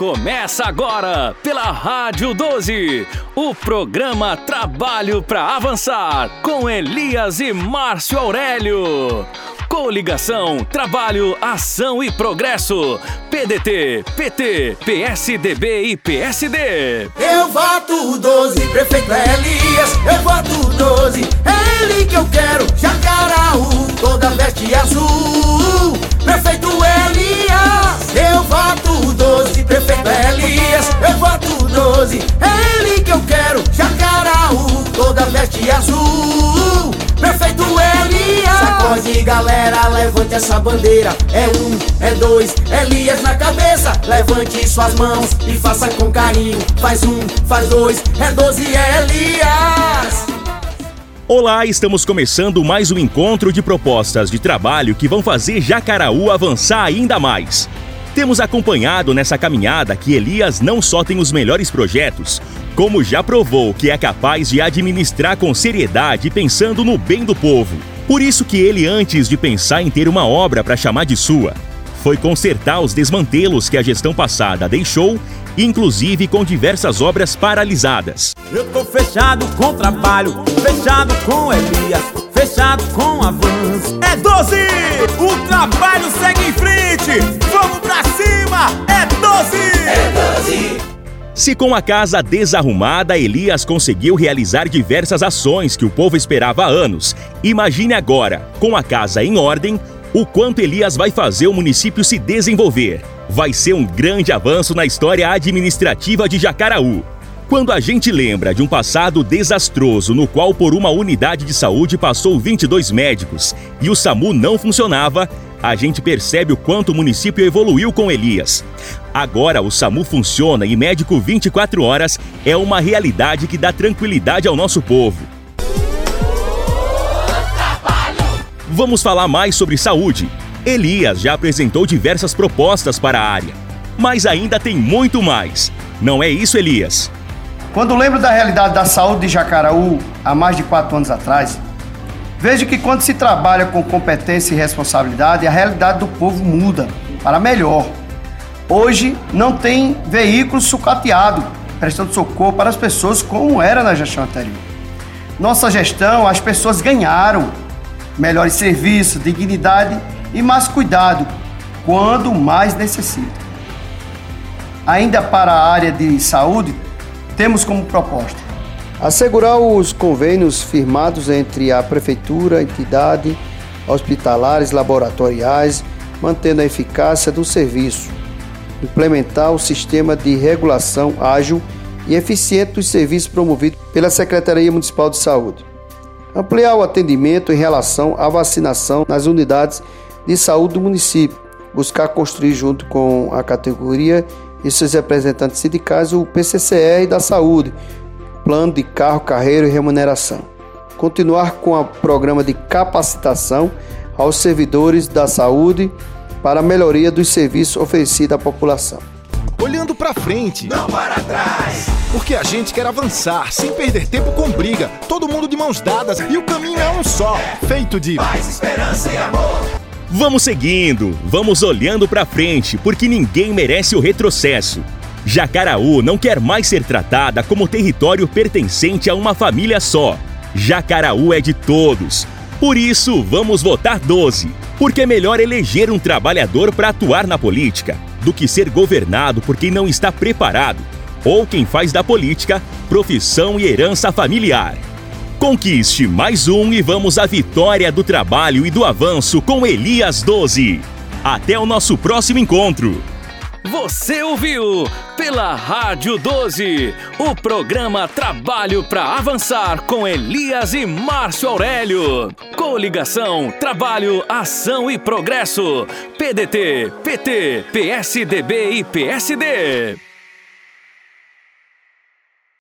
Começa agora pela Rádio 12, o programa Trabalho para Avançar com Elias e Márcio Aurélio. Coligação, Trabalho, Ação e Progresso. PDT, PT, PSDB e PSD. Eu voto 12, prefeito é Elias. Eu voto 12, é ele que eu quero. Jacaraú, toda veste azul. Veste azul. Prefeito Elias. Sacode galera, levante essa bandeira. É um, é dois, Elias na cabeça. Levante suas mãos e faça com carinho. Faz um, faz dois, é doze, é Elias. Olá, estamos começando mais um encontro de propostas de trabalho que vão fazer Jacaraú avançar ainda mais. Temos acompanhado nessa caminhada que Elias não só tem os melhores projetos, como já provou que é capaz de administrar com seriedade pensando no bem do povo. Por isso que ele, antes de pensar em ter uma obra para chamar de sua, foi consertar os desmantelos que a gestão passada deixou, inclusive com diversas obras paralisadas. Eu tô fechado com trabalho, fechado com Elias, fechado com avanço. É 12! Se com a casa desarrumada, Elias conseguiu realizar diversas ações que o povo esperava há anos, imagine agora, com a casa em ordem, o quanto Elias vai fazer o município se desenvolver. Vai ser um grande avanço na história administrativa de Jacaraú. Quando a gente lembra de um passado desastroso no qual por uma unidade de saúde passou 22 médicos e o SAMU não funcionava, a gente percebe o quanto o município evoluiu com Elias. Agora o SAMU funciona e médico 24 horas é uma realidade que dá tranquilidade ao nosso povo. Vamos falar mais sobre saúde. Elias já apresentou diversas propostas para a área, mas ainda tem muito mais. Não é isso, Elias? Quando lembro da realidade da saúde de Jacaraú há mais de quatro anos atrás, Vejo que quando se trabalha com competência e responsabilidade, a realidade do povo muda para melhor. Hoje não tem veículo sucateado prestando socorro para as pessoas como era na gestão anterior. Nossa gestão, as pessoas ganharam melhores serviços, dignidade e mais cuidado quando mais necessitam. Ainda para a área de saúde, temos como proposta Assegurar os convênios firmados entre a Prefeitura, entidade, hospitalares, laboratoriais, mantendo a eficácia do serviço. Implementar o sistema de regulação ágil e eficiente dos serviços promovido pela Secretaria Municipal de Saúde. Ampliar o atendimento em relação à vacinação nas unidades de saúde do município. Buscar construir, junto com a categoria e seus representantes sindicais, o PCCR da saúde, plano de carro, carreira e remuneração. Continuar com o programa de capacitação aos servidores da saúde para a melhoria dos serviços oferecidos à população. Olhando para frente, não para trás. Porque a gente quer avançar sem perder tempo com briga, todo mundo de mãos dadas e o caminho é um só, feito de paz, esperança e amor. Vamos seguindo, vamos olhando para frente, porque ninguém merece o retrocesso. Jacaraú não quer mais ser tratada como território pertencente a uma família só. Jacaraú é de todos. Por isso, vamos votar 12, porque é melhor eleger um trabalhador para atuar na política do que ser governado por quem não está preparado ou quem faz da política profissão e herança familiar. Conquiste mais um e vamos à vitória do trabalho e do avanço com Elias 12. Até o nosso próximo encontro! Você ouviu pela Rádio 12 o programa Trabalho para Avançar com Elias e Márcio Aurélio. Coligação, Trabalho, Ação e Progresso. PDT, PT, PSDB e PSD.